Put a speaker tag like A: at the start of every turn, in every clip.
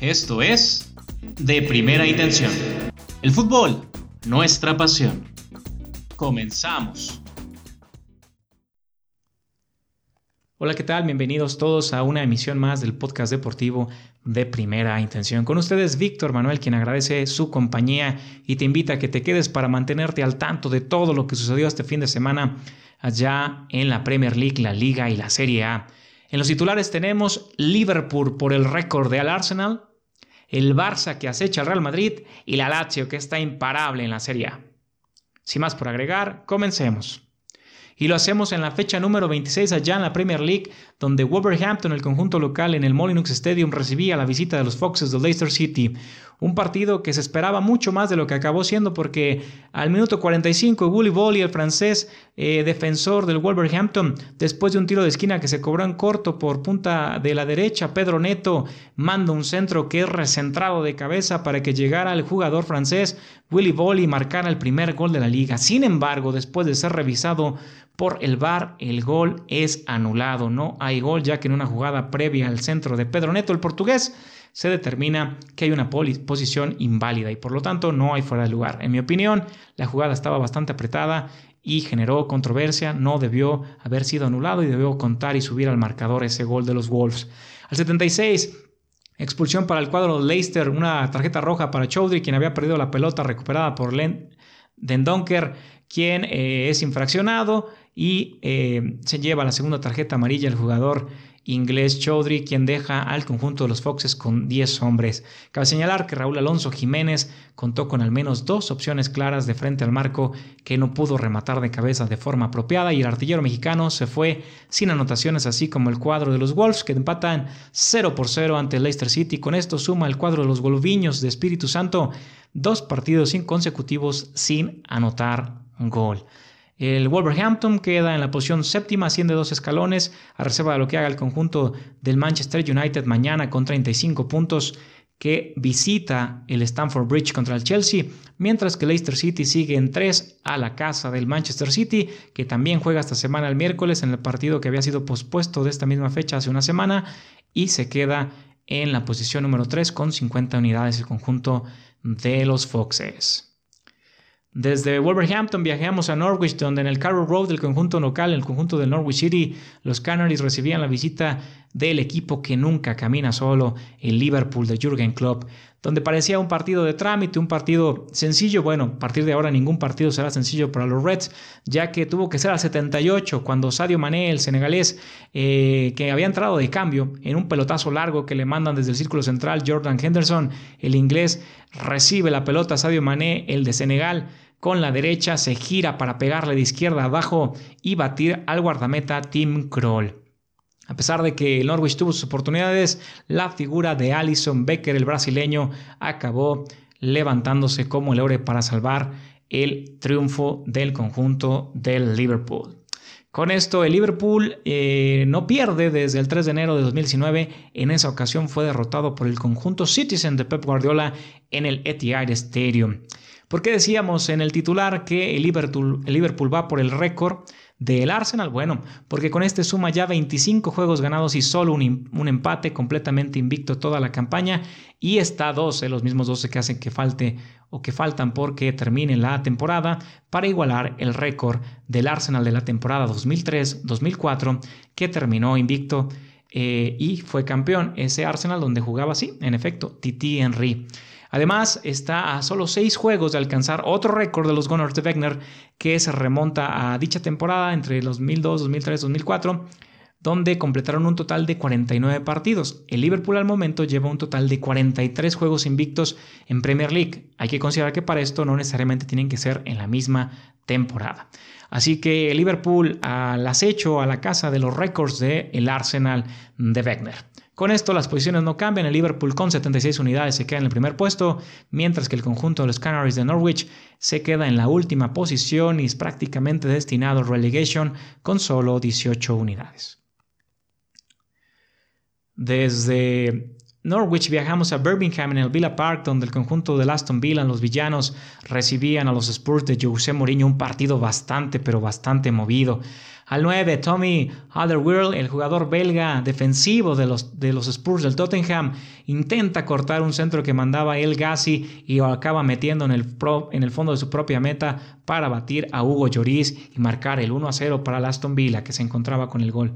A: Esto es De Primera Intención. El fútbol, nuestra pasión. Comenzamos.
B: Hola, ¿qué tal? Bienvenidos todos a una emisión más del podcast deportivo de primera intención. Con ustedes Víctor Manuel, quien agradece su compañía y te invita a que te quedes para mantenerte al tanto de todo lo que sucedió este fin de semana allá en la Premier League, la Liga y la Serie A. En los titulares tenemos Liverpool por el récord de al Arsenal, el Barça que acecha al Real Madrid y la Lazio que está imparable en la Serie A. Sin más por agregar, comencemos. Y lo hacemos en la fecha número 26 allá en la Premier League, donde Wolverhampton, el conjunto local en el Molyneux Stadium, recibía la visita de los Foxes de Leicester City. Un partido que se esperaba mucho más de lo que acabó siendo porque al minuto 45 Wooly Bolly, el francés eh, defensor del Wolverhampton, después de un tiro de esquina que se cobró en corto por punta de la derecha, Pedro Neto manda un centro que es recentrado de cabeza para que llegara el jugador francés Willy Bolly y marcara el primer gol de la liga. Sin embargo, después de ser revisado por el VAR, el gol es anulado. No hay gol ya que en una jugada previa al centro de Pedro Neto, el portugués, se determina que hay una posición inválida y por lo tanto no hay fuera de lugar. En mi opinión, la jugada estaba bastante apretada y generó controversia, no debió haber sido anulado y debió contar y subir al marcador ese gol de los Wolves. Al 76, expulsión para el cuadro de Leicester, una tarjeta roja para Chowdhury, quien había perdido la pelota recuperada por Len Dendonker, quien eh, es infraccionado y eh, se lleva la segunda tarjeta amarilla el jugador inglés Chaudhry, quien deja al conjunto de los Foxes con 10 hombres. Cabe señalar que Raúl Alonso Jiménez contó con al menos dos opciones claras de frente al marco que no pudo rematar de cabeza de forma apropiada y el artillero mexicano se fue sin anotaciones, así como el cuadro de los Wolves que empatan 0 por 0 ante Leicester City. Con esto suma el cuadro de los Golviños de Espíritu Santo dos partidos consecutivos sin anotar gol. El Wolverhampton queda en la posición séptima, asciende dos escalones, a reserva de lo que haga el conjunto del Manchester United mañana con 35 puntos, que visita el Stamford Bridge contra el Chelsea, mientras que Leicester City sigue en tres a la casa del Manchester City, que también juega esta semana el miércoles en el partido que había sido pospuesto de esta misma fecha hace una semana, y se queda en la posición número 3 con 50 unidades el conjunto de los Foxes. Desde Wolverhampton viajamos a Norwich, donde en el Carroll Road del conjunto local, el conjunto del Norwich City, los Canaries recibían la visita del equipo que nunca camina solo, el Liverpool de Jürgen Klopp, donde parecía un partido de trámite, un partido sencillo. Bueno, a partir de ahora ningún partido será sencillo para los Reds, ya que tuvo que ser al 78 cuando Sadio Mané, el senegalés, eh, que había entrado de cambio en un pelotazo largo que le mandan desde el círculo central Jordan Henderson, el inglés, recibe la pelota Sadio Mané, el de Senegal con la derecha, se gira para pegarle de izquierda abajo y batir al guardameta Tim Kroll. A pesar de que el Norwich tuvo sus oportunidades, la figura de Alison Becker, el brasileño, acabó levantándose como el héroe para salvar el triunfo del conjunto del Liverpool. Con esto, el Liverpool eh, no pierde desde el 3 de enero de 2019. En esa ocasión fue derrotado por el conjunto Citizen de Pep Guardiola en el Etihad Stadium. ¿Por qué decíamos en el titular que el Liverpool, el Liverpool va por el récord del Arsenal? Bueno, porque con este suma ya 25 juegos ganados y solo un, empate completamente invicto toda la campaña y está 12, los mismos 12 que hacen que falte o que faltan porque termine la temporada para igualar el récord del Arsenal de la temporada 2003-2004 que terminó invicto eh, y fue campeón. Ese Arsenal donde jugaba así, en efecto, Titi Henry. Además, está a solo seis juegos de alcanzar otro récord de los Gunners de Wegner que se remonta a dicha temporada entre 2002, 2003, 2004 donde completaron un total de 49 partidos. El Liverpool al momento lleva un total de 43 juegos invictos en Premier League. Hay que considerar que para esto no necesariamente tienen que ser en la misma temporada. Así que Liverpool al acecho a la casa de los récords del el Arsenal de Wegner. Con esto las posiciones no cambian, el Liverpool con 76 unidades se queda en el primer puesto, mientras que el conjunto de los Canaries de Norwich se queda en la última posición y es prácticamente destinado al relegation con solo 18 unidades. Desde Norwich viajamos a Birmingham en el Villa Park, donde el conjunto de Aston Villa, los villanos, recibían a los Spurs de José Mourinho, un partido bastante, pero bastante movido. Al 9, Tommy Otherworld, el jugador belga defensivo de los, de los Spurs del Tottenham, intenta cortar un centro que mandaba El Gassi y lo acaba metiendo en el, en el fondo de su propia meta para batir a Hugo Lloris y marcar el 1 a 0 para el Aston Villa, que se encontraba con el gol.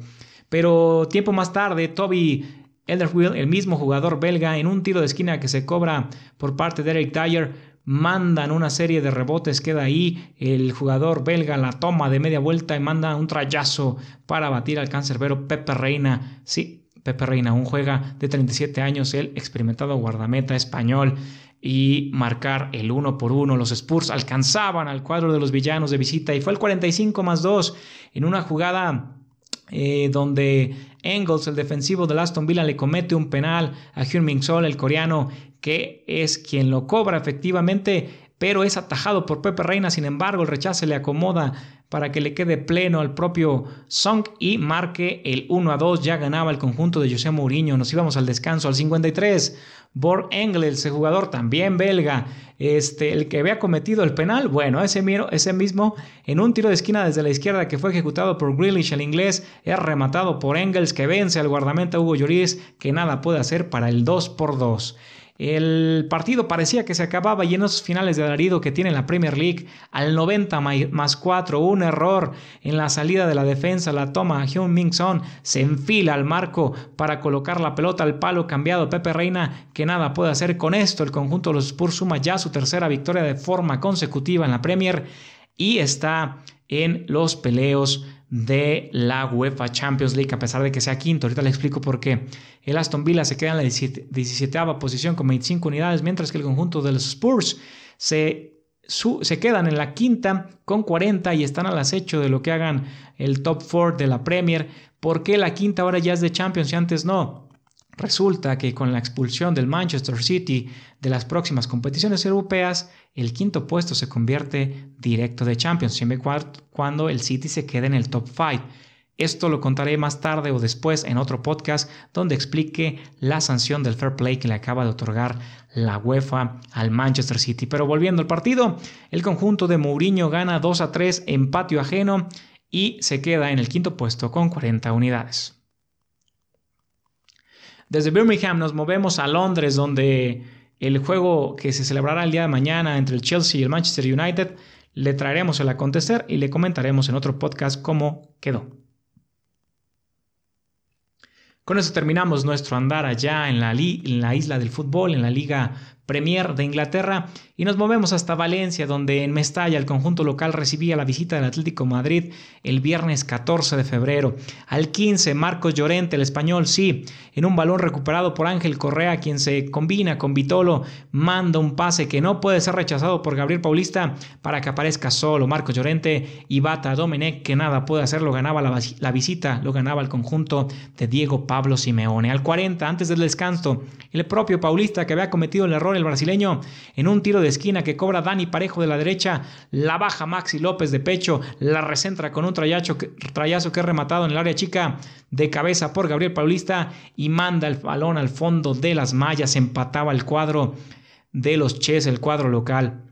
B: Pero tiempo más tarde, Toby Elderfield, el mismo jugador belga, en un tiro de esquina que se cobra por parte de Eric Dyer, mandan una serie de rebotes, queda ahí, el jugador belga la toma de media vuelta y manda un trayazo para batir al cancerbero Pepe Reina. Sí, Pepe Reina aún juega de 37 años, el experimentado guardameta español y marcar el uno por uno. Los Spurs alcanzaban al cuadro de los villanos de visita y fue el 45 más 2 en una jugada eh, donde Engels, el defensivo de Aston Villa, le comete un penal a Hyun Min Sol, el coreano, que es quien lo cobra efectivamente, pero es atajado por Pepe Reina. Sin embargo, el rechazo le acomoda para que le quede pleno al propio Song y marque el 1 a 2. Ya ganaba el conjunto de José Mourinho. Nos íbamos al descanso al 53. Borg Engel, ese jugador también belga, este, el que había cometido el penal, bueno, ese, ese mismo en un tiro de esquina desde la izquierda que fue ejecutado por Grealish, el inglés, es rematado por Engels que vence al guardameta Hugo Lloris que nada puede hacer para el 2 por 2. El partido parecía que se acababa y en esos finales de alarido que tiene la Premier League al 90 más 4, un error en la salida de la defensa, la toma Hyun Min Son, se enfila al marco para colocar la pelota al palo cambiado Pepe Reina, que nada puede hacer con esto. El conjunto de los Spurs suma ya su tercera victoria de forma consecutiva en la Premier y está en los peleos de la UEFA Champions League, a pesar de que sea quinto. Ahorita le explico por qué. El Aston Villa se queda en la 17 posición con 25 unidades, mientras que el conjunto de los Spurs se, se quedan en la quinta con 40 y están al acecho de lo que hagan el top 4 de la Premier. ¿Por qué la quinta ahora ya es de Champions y antes no? Resulta que con la expulsión del Manchester City de las próximas competiciones europeas, el quinto puesto se convierte directo de Champions, siempre cuando el City se quede en el top 5. Esto lo contaré más tarde o después en otro podcast donde explique la sanción del fair play que le acaba de otorgar la UEFA al Manchester City. Pero volviendo al partido, el conjunto de Mourinho gana 2 a 3 en patio ajeno y se queda en el quinto puesto con 40 unidades. Desde Birmingham nos movemos a Londres, donde el juego que se celebrará el día de mañana entre el Chelsea y el Manchester United le traeremos el acontecer y le comentaremos en otro podcast cómo quedó. Con eso terminamos nuestro andar allá en la, en la isla del fútbol, en la Liga Premier de Inglaterra y nos movemos hasta Valencia, donde en Mestalla el conjunto local recibía la visita del Atlético Madrid el viernes 14 de febrero. Al 15, Marcos Llorente, el español, sí, en un balón recuperado por Ángel Correa, quien se combina con Vitolo, manda un pase que no puede ser rechazado por Gabriel Paulista para que aparezca solo Marcos Llorente y bata Domenech, que nada puede hacer, lo ganaba la, la visita, lo ganaba el conjunto de Diego Pablo Simeone. Al 40, antes del descanso, el propio Paulista que había cometido el error el brasileño en un tiro de esquina que cobra Dani Parejo de la derecha, la baja Maxi López de pecho, la recentra con un trayazo que, es rematado en el área chica de cabeza por Gabriel Paulista y manda el balón al fondo de las mallas, empataba el cuadro de los Ches, el cuadro local.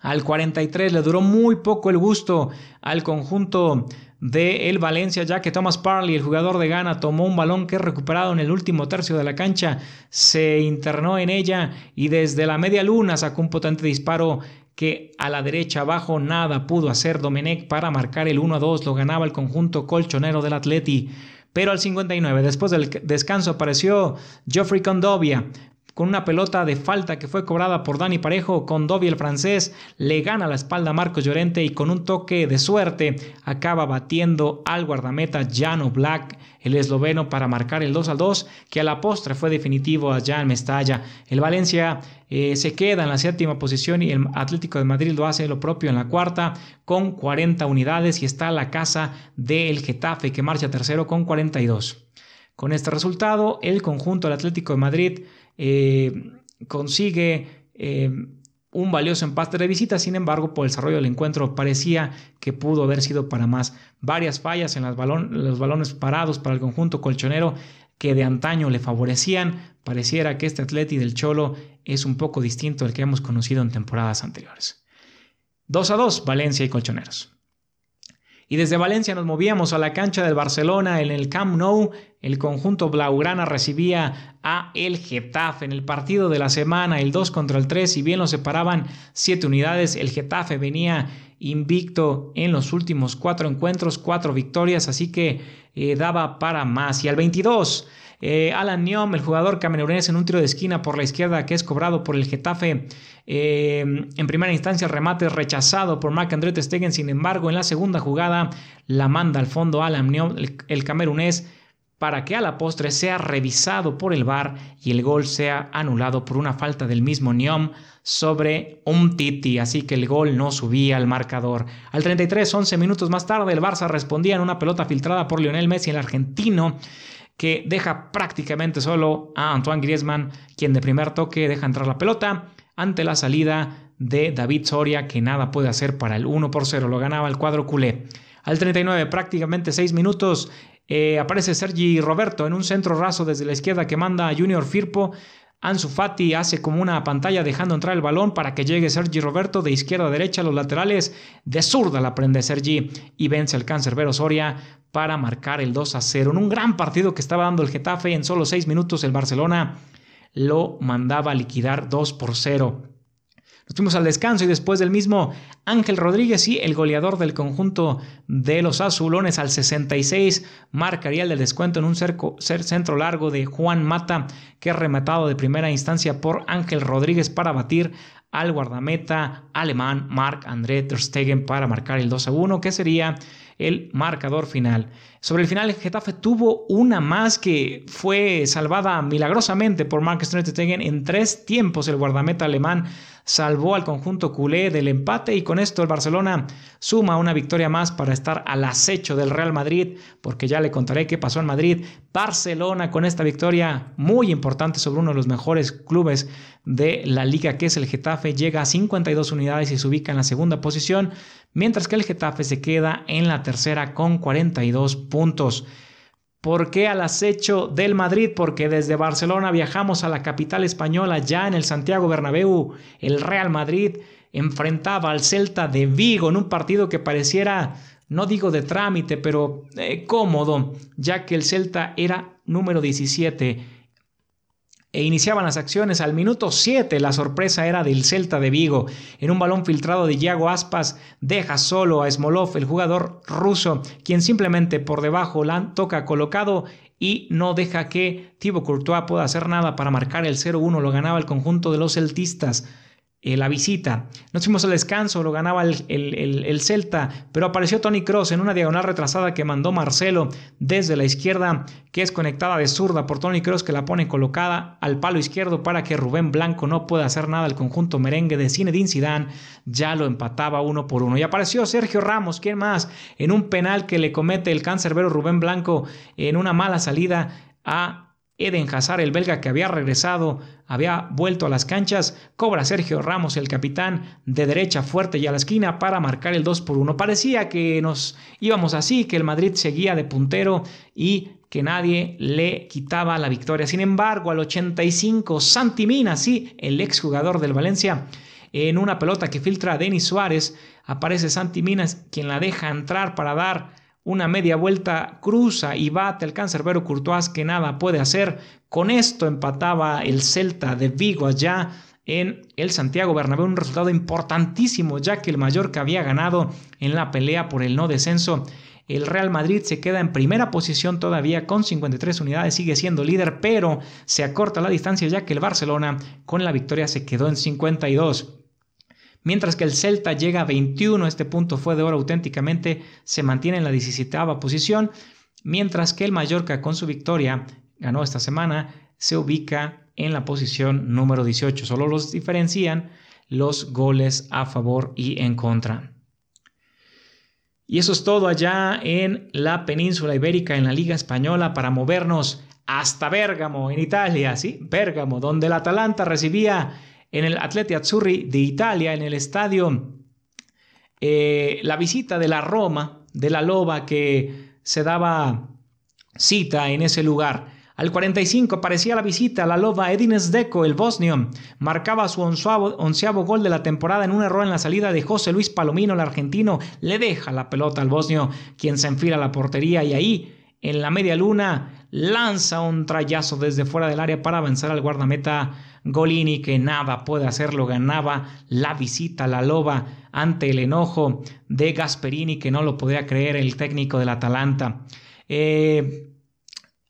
B: Al 43 le duró muy poco el gusto al conjunto de el Valencia, ya que Thomas Parley, el jugador de Ghana, tomó un balón que recuperado en el último tercio de la cancha, se internó en ella y desde la media luna sacó un potente disparo que a la derecha abajo nada pudo hacer Domenech para marcar el 1 a 2, lo ganaba el conjunto colchonero del Atleti. Pero al 59, después del descanso, apareció Geoffrey Condovia, con una pelota de falta que fue cobrada por Dani Parejo, con Dobby el francés le gana la espalda a Marcos Llorente y con un toque de suerte acaba batiendo al guardameta Jano Black, el esloveno, para marcar el 2 al 2, que a la postre fue definitivo allá en Mestalla. El Valencia eh, se queda en la séptima posición y el Atlético de Madrid lo hace lo propio en la cuarta con 40 unidades y está a la casa del Getafe que marcha tercero con 42. Con este resultado, el conjunto del Atlético de Madrid eh, consigue eh, un valioso empate de visita, sin embargo, por el desarrollo del encuentro parecía que pudo haber sido para más. Varias fallas en los balones parados para el conjunto colchonero que de antaño le favorecían. Pareciera que este Atleti del Cholo es un poco distinto al que hemos conocido en temporadas anteriores. 2 a 2, Valencia y Colchoneros. Y desde Valencia nos movíamos a la cancha del Barcelona en el Camp Nou. El conjunto blaugrana recibía a el Getafe en el partido de la semana, el 2 contra el 3. Si bien lo separaban 7 unidades, el Getafe venía invicto en los últimos 4 encuentros, 4 victorias, así que eh, daba para más. Y al 22 eh, Alan Niom, el jugador camerunés, en un tiro de esquina por la izquierda que es cobrado por el Getafe. Eh, en primera instancia, el remate rechazado por Marc André Stegen. Sin embargo, en la segunda jugada la manda al fondo Alan Niom, el, camerunés para que a la postre sea revisado por el VAR y el gol sea anulado por una falta del mismo Niom sobre un Titi, así que el gol no subía al marcador. Al 33, 11 minutos más tarde, el Barça respondía en una pelota filtrada por Lionel Messi, el argentino, que deja prácticamente solo a Antoine Griezmann, quien de primer toque deja entrar la pelota ante la salida de David Soria, que nada puede hacer para el 1 por 0, lo ganaba el cuadro culé. Al 39, prácticamente 6 minutos, eh, aparece Sergi Roberto en un centro raso desde la izquierda que manda a Junior Firpo Ansu Fati hace como una pantalla dejando entrar el balón para que llegue Sergi Roberto de izquierda a derecha a los laterales. De zurda la prende Sergi y vence al cancerbero Soria para marcar el 2 a 0. En un gran partido que estaba dando el Getafe en solo 6 minutos el Barcelona lo mandaba a liquidar 2 por 0. Nos fuimos al descanso y después del mismo Ángel Rodríguez y el goleador del conjunto de los azulones al 66 marcaría el descuento en un centro largo de Juan Mata que es rematado de primera instancia por Ángel Rodríguez para batir al guardameta alemán Marc André Ter Stegen para marcar el 2 a 1 que sería el marcador final. Sobre el final, Getafe tuvo una más que fue salvada milagrosamente por Marc Ter Stegen en tres tiempos. El guardameta alemán salvó al conjunto culé del empate y con esto el Barcelona suma una victoria más para estar al acecho del Real Madrid, porque ya le contaré qué pasó en Madrid. Barcelona con esta victoria muy importante sobre uno de los mejores clubes de la liga que es el Getafe llega a 52 unidades y se ubica en la segunda posición, mientras que el Getafe se queda en la tercera con 42 puntos. ¿Por qué al acecho del Madrid? Porque desde Barcelona viajamos a la capital española, ya en el Santiago Bernabéu, el Real Madrid enfrentaba al Celta de Vigo en un partido que pareciera, no digo de trámite, pero eh, cómodo, ya que el Celta era número 17 e iniciaban las acciones. Al minuto 7 la sorpresa era del Celta de Vigo. En un balón filtrado de Yago Aspas deja solo a Smolov, el jugador ruso, quien simplemente por debajo la toca colocado y no deja que Thibaut Courtois pueda hacer nada para marcar el 0-1. Lo ganaba el conjunto de los celtistas. Eh, la visita. Nos fuimos al descanso, lo ganaba el, el, Celta, pero apareció Tony Cross en una diagonal retrasada que mandó Marcelo desde la izquierda, que es conectada de zurda por Tony Cross, que la pone colocada al palo izquierdo para que Rubén Blanco no pueda hacer nada. El conjunto merengue de Zinedine Zidane ya lo empataba uno por uno. Y apareció Sergio Ramos, ¿quién más? En un penal que le comete el cancerbero Rubén Blanco en una mala salida a Eden Hazard, el belga que había regresado, había vuelto a las canchas, cobra Sergio Ramos, el capitán, de derecha fuerte y a la esquina para marcar el 2 por 1. Parecía que nos íbamos así, que el Madrid seguía de puntero y que nadie le quitaba la victoria. Sin embargo, al 85, Santi Mina, sí, el exjugador del Valencia, en una pelota que filtra a Denis Suárez, aparece Santi Minas, quien la deja entrar para dar una media vuelta cruza y bate al cancerbero Courtois que nada puede hacer. Con esto empataba el Celta de Vigo allá en el Santiago Bernabéu, un resultado importantísimo ya que el Mallorca había ganado en la pelea por el no descenso. El Real Madrid se queda en primera posición todavía con 53 unidades, sigue siendo líder, pero se acorta la distancia ya que el Barcelona con la victoria se quedó en 52. Mientras que el Celta llega a 21, este punto fue de oro auténticamente, se mantiene en la 17 posición, mientras que el Mallorca con su victoria ganó esta semana, se ubica en la posición número 18. Solo los diferencian los goles a favor y en contra. Y eso es todo allá en la península ibérica, en la Liga Española, para movernos hasta Bérgamo, en Italia, ¿sí? Bérgamo, donde el Atalanta recibía en el Atleti Azzurri de Italia, en el estadio, eh, la visita de la Roma, de la Loba, que se daba cita en ese lugar. Al 45 parecía la visita, la loba Edin Deco, el bosnio, marcaba su onceavo, gol de la temporada en un error en la salida de José Luis Palomino, el argentino, le deja la pelota al bosnio, quien se enfila a la portería y ahí, en la media luna, lanza un trayazo desde fuera del área para avanzar al guardameta Golini, que nada puede hacerlo, ganaba la visita, la loba, ante el enojo de Gasperini, que no lo podía creer el técnico del Atalanta. Eh,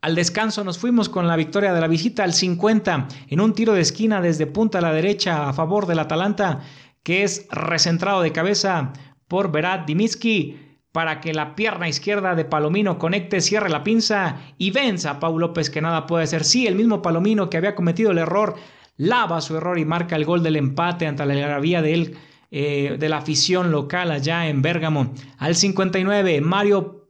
B: al descanso nos fuimos con la victoria de la visita al 50 en un tiro de esquina desde punta a la derecha a favor del Atalanta que es recentrado de cabeza por Berat Dimitski para que la pierna izquierda de Palomino conecte, cierre la pinza y venza a Pau López que nada puede hacer. Sí, el mismo Palomino que había cometido el error lava su error y marca el gol del empate ante la gravía de, eh, de la afición local allá en Bérgamo. Al 59, Mario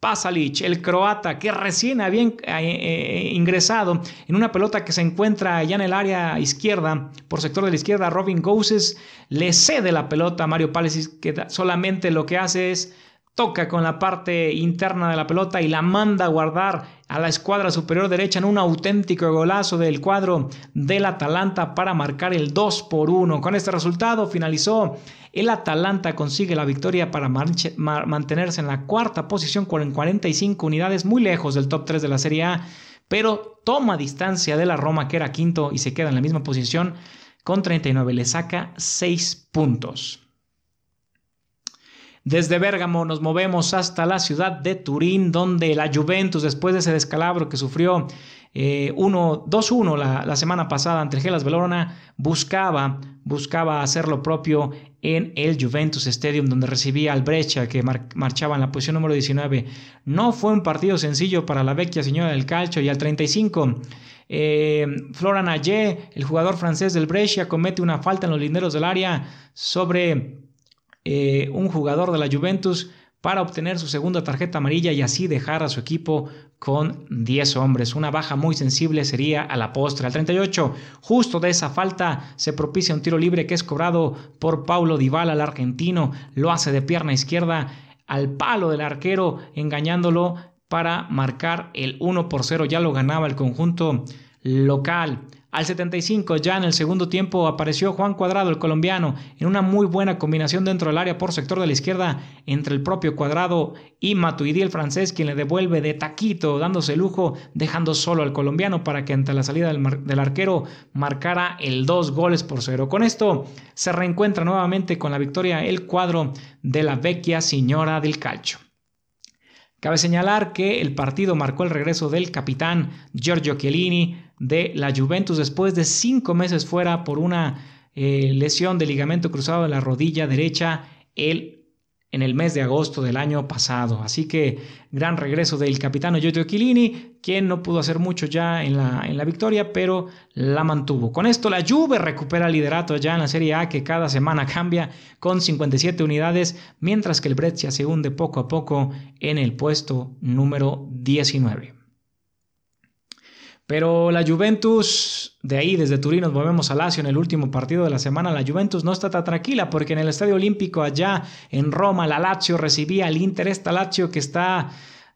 B: Pasalic, el croata, que recién había eh, eh, ingresado en una pelota que se encuentra allá en el área izquierda, por sector de la izquierda, Robin Goses le cede la pelota a Mario Pasalic, que solamente lo que hace es toca con la parte interna de la pelota y la manda a guardar a la escuadra superior derecha en un auténtico golazo del cuadro del Atalanta para marcar el 2 por 1. Con este resultado finalizó el Atalanta consigue la victoria para mantenerse en la cuarta posición con 45 unidades, muy lejos del top 3 de la Serie A, pero toma distancia de la Roma que era quinto y se queda en la misma posición con 39, le saca 6 puntos. Desde Bérgamo nos movemos hasta la ciudad de Turín, donde la Juventus, después de ese descalabro que sufrió 2-1 eh, la, semana pasada ante el Gelas Velorona, buscaba, buscaba hacer lo propio en el Juventus Stadium, donde recibía al Brecha, que marchaba en la posición número 19. No fue un partido sencillo para la vecchia señora del calcio y al 35. Eh, Florian Ayé, el jugador francés del Brescia, comete una falta en los linderos del área sobre eh, un jugador de la Juventus para obtener su segunda tarjeta amarilla y así dejar a su equipo con 10 hombres. Una baja muy sensible sería a la postre. Al 38, justo de esa falta, se propicia un tiro libre que es cobrado por Paulo Dybala, el argentino. Lo hace de pierna izquierda al palo del arquero, engañándolo para marcar el 1 por 0. Ya lo ganaba el conjunto local. Al 75, ya en el segundo tiempo, apareció Juan Cuadrado, el colombiano, en una muy buena combinación dentro del área por sector de la izquierda entre el propio Cuadrado y Matuidi, el francés, quien le devuelve de taquito, dándose lujo, dejando solo al colombiano para que ante la salida del, arquero marcara el dos goles por cero. Con esto se reencuentra nuevamente con la victoria el cuadro de la vecchia señora del calcio. Cabe señalar que el partido marcó el regreso del capitán Giorgio Chiellini de la Juventus después de cinco meses fuera por una eh, lesión de ligamento cruzado de la rodilla derecha. El en el mes de agosto del año pasado. Así que gran regreso del capitano Giorgio Chiellini, quien no pudo hacer mucho ya en la, en la victoria, pero la mantuvo. Con esto la Juve recupera el liderato ya en la Serie A, que cada semana cambia con 57 unidades, mientras que el Brescia se hunde poco a poco en el puesto número 19. Pero la Juventus, de ahí desde Turín nos movemos a Lazio en el último partido de la semana. La Juventus no está tan tranquila porque en el Estadio Olímpico allá en Roma la Lazio recibía al Inter, esta Lazio que está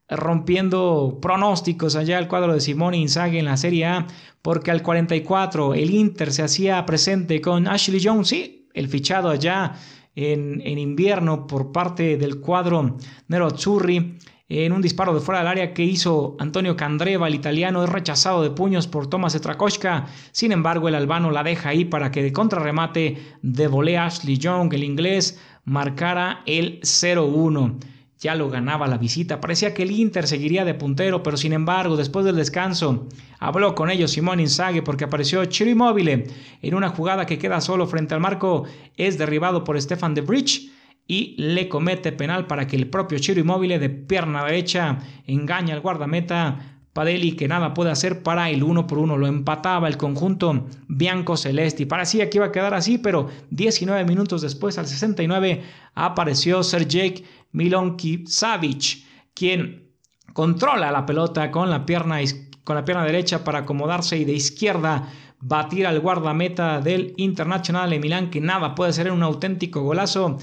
B: rompiendo pronósticos allá el cuadro de Simone Inzaghi en la Serie A porque al 44 el Inter se hacía presente con Ashley Jones, sí, el fichado allá en, en invierno por parte del cuadro Nero Azzurri en un disparo de fuera del área que hizo Antonio Candreva, el italiano, es rechazado de puños por Tomás Etrakoshka. Sin embargo, el albano la deja ahí para que de contrarremate de volea Ashley Young, el inglés, marcara el 0-1. Ya lo ganaba la visita. Parecía que el Inter seguiría de puntero, pero sin embargo, después del descanso, habló con ellos Simón Inzaghi porque apareció Chiro Immobile en una jugada que queda solo frente al marco. Es derribado por Stefan de Bridge y le comete penal para que el propio Chiro Inmóvil de pierna derecha engaña al guardameta Padelli que nada puede hacer para el uno por uno. Lo empataba el conjunto bianco celeste. Parecía que iba a quedar así, pero 19 minutos después, al 69, apareció Sergej Milonki Savic, quien controla la pelota con la pierna, con la pierna derecha para acomodarse y de izquierda batir al guardameta del Internacional de Milán, que nada puede ser un auténtico golazo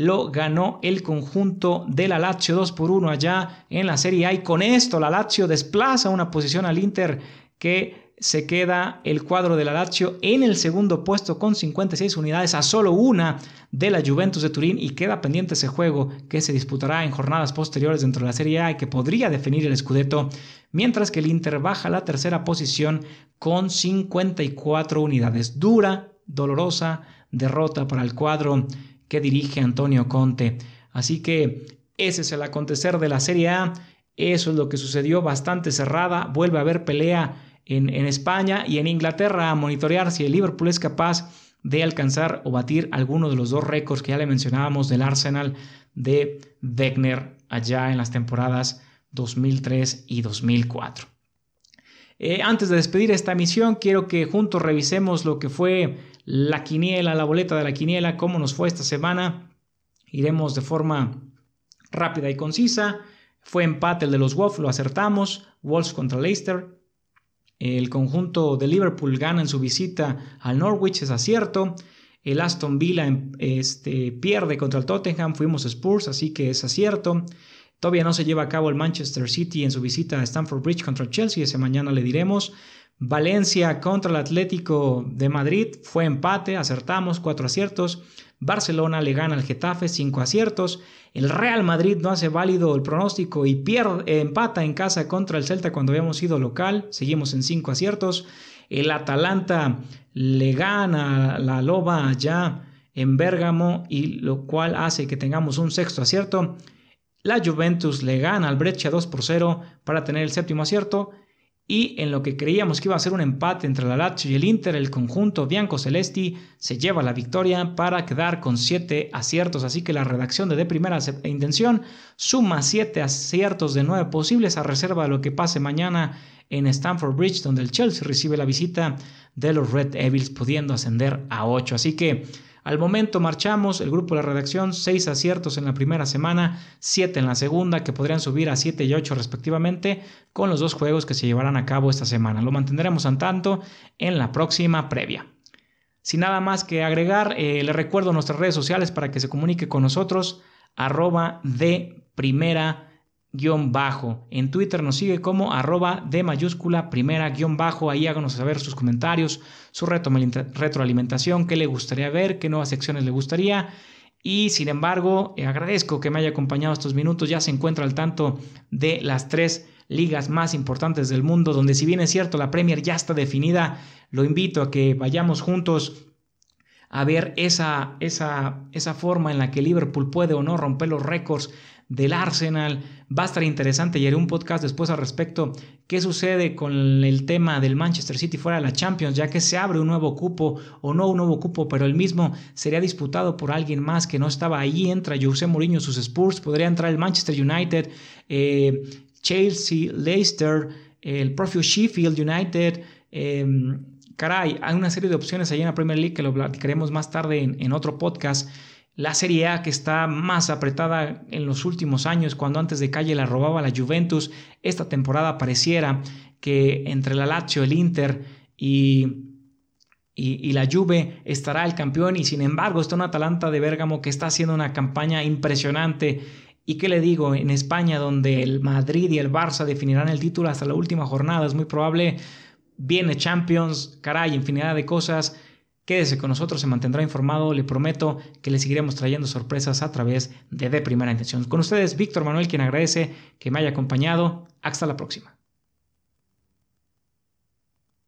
B: lo ganó el conjunto de la Lazio 2 por 1 allá en la Serie A y con esto la Lazio desplaza una posición al Inter que se queda el cuadro de la Lazio en el segundo puesto con 56 unidades a solo una de la Juventus de Turín y queda pendiente ese juego que se disputará en jornadas posteriores dentro de la Serie A y que podría definir el Scudetto, mientras que el Inter baja la tercera posición con 54 unidades. Dura, dolorosa derrota para el cuadro que dirige Antonio Conte. Así que ese es el acontecer de la Serie A. Eso es lo que sucedió, bastante cerrada. Vuelve a haber pelea en, España y en Inglaterra a monitorear si el Liverpool es capaz de alcanzar o batir alguno de los dos récords que ya le mencionábamos del Arsenal de Wegner allá en las temporadas 2003 y 2004. Eh, antes de despedir esta emisión, quiero que juntos revisemos lo que fue la quiniela, la boleta de la quiniela, cómo nos fue esta semana. Iremos de forma rápida y concisa. Fue empate el de los Wolves, lo acertamos. Wolves contra Leicester. El conjunto de Liverpool gana en su visita al Norwich, es acierto. El Aston Villa este, pierde contra el Tottenham, fuimos Spurs, así que es acierto. Todavía no se lleva a cabo el Manchester City en su visita a Stamford Bridge contra el Chelsea, ese mañana le diremos. Valencia contra el Atlético de Madrid fue empate, acertamos, cuatro aciertos. Barcelona le gana al Getafe, cinco aciertos. El Real Madrid no hace válido el pronóstico y pierde, empata en casa contra el Celta cuando habíamos ido local, seguimos en cinco aciertos. El Atalanta le gana la Loba allá en Bérgamo y lo cual hace que tengamos un sexto acierto. La Juventus le gana al Breccia 2 por 0 para tener el séptimo acierto y en lo que creíamos que iba a ser un empate entre la Lazio y el Inter, el conjunto Bianco Celesti se lleva la victoria para quedar con 7 aciertos, así que la redacción de De Primera Intención suma 7 aciertos de 9 posibles a reserva de lo que pase mañana en Stamford Bridge, donde el Chelsea recibe la visita de los Red Devils, pudiendo ascender a 8. Así que al momento marchamos, el grupo de redacción, 6 aciertos en la primera semana, 7 en la segunda, que podrían subir a 7 y 8 respectivamente, con los dos juegos que se llevarán a cabo esta semana. Lo mantendremos al tanto en la próxima previa. Sin nada más que agregar, eh, le recuerdo nuestras redes sociales para que se comunique con nosotros, arroba de primera guion bajo. En Twitter nos sigue como arroba de mayúscula primera guion bajo. Ahí háganos saber sus comentarios, su retroalimentación, qué le gustaría ver, qué nuevas secciones le gustaría. Y sin embargo, eh, agradezco que me haya acompañado estos minutos. Ya se encuentra al tanto de las tres ligas más importantes del mundo, donde si bien es cierto la Premier ya está definida, lo invito a que vayamos juntos a ver esa, esa, esa forma en la que Liverpool puede o no romper los récords del Arsenal. Va a estar interesante y haré un podcast después al respecto. ¿Qué sucede con el tema del Manchester City fuera de la Champions? Ya que se abre un nuevo cupo o no un nuevo cupo, pero el mismo sería disputado por alguien más que no estaba ahí. Entra José Mourinho, sus Spurs, podría entrar el Manchester United, eh, Chelsea, Leicester, el propio Sheffield United. Eh, caray, hay una serie de opciones ahí en la Premier League que lo platicaremos más tarde en otro podcast. La Serie A que está más apretada en los últimos años, cuando antes de calle la robaba la Juventus, esta temporada pareciera que entre la Lazio, el Inter y y, la Juve estará el campeón y sin embargo está un Atalanta de Bérgamo que está haciendo una campaña impresionante. Y qué le digo, en España donde el Madrid y el Barça definirán el título hasta la última jornada, es muy probable, viene Champions, caray, infinidad de cosas Quédese con nosotros, se mantendrá informado. Le prometo que le seguiremos trayendo sorpresas a través de De Primera Intención. Con ustedes, Víctor Manuel, quien agradece que me haya acompañado. Hasta la próxima.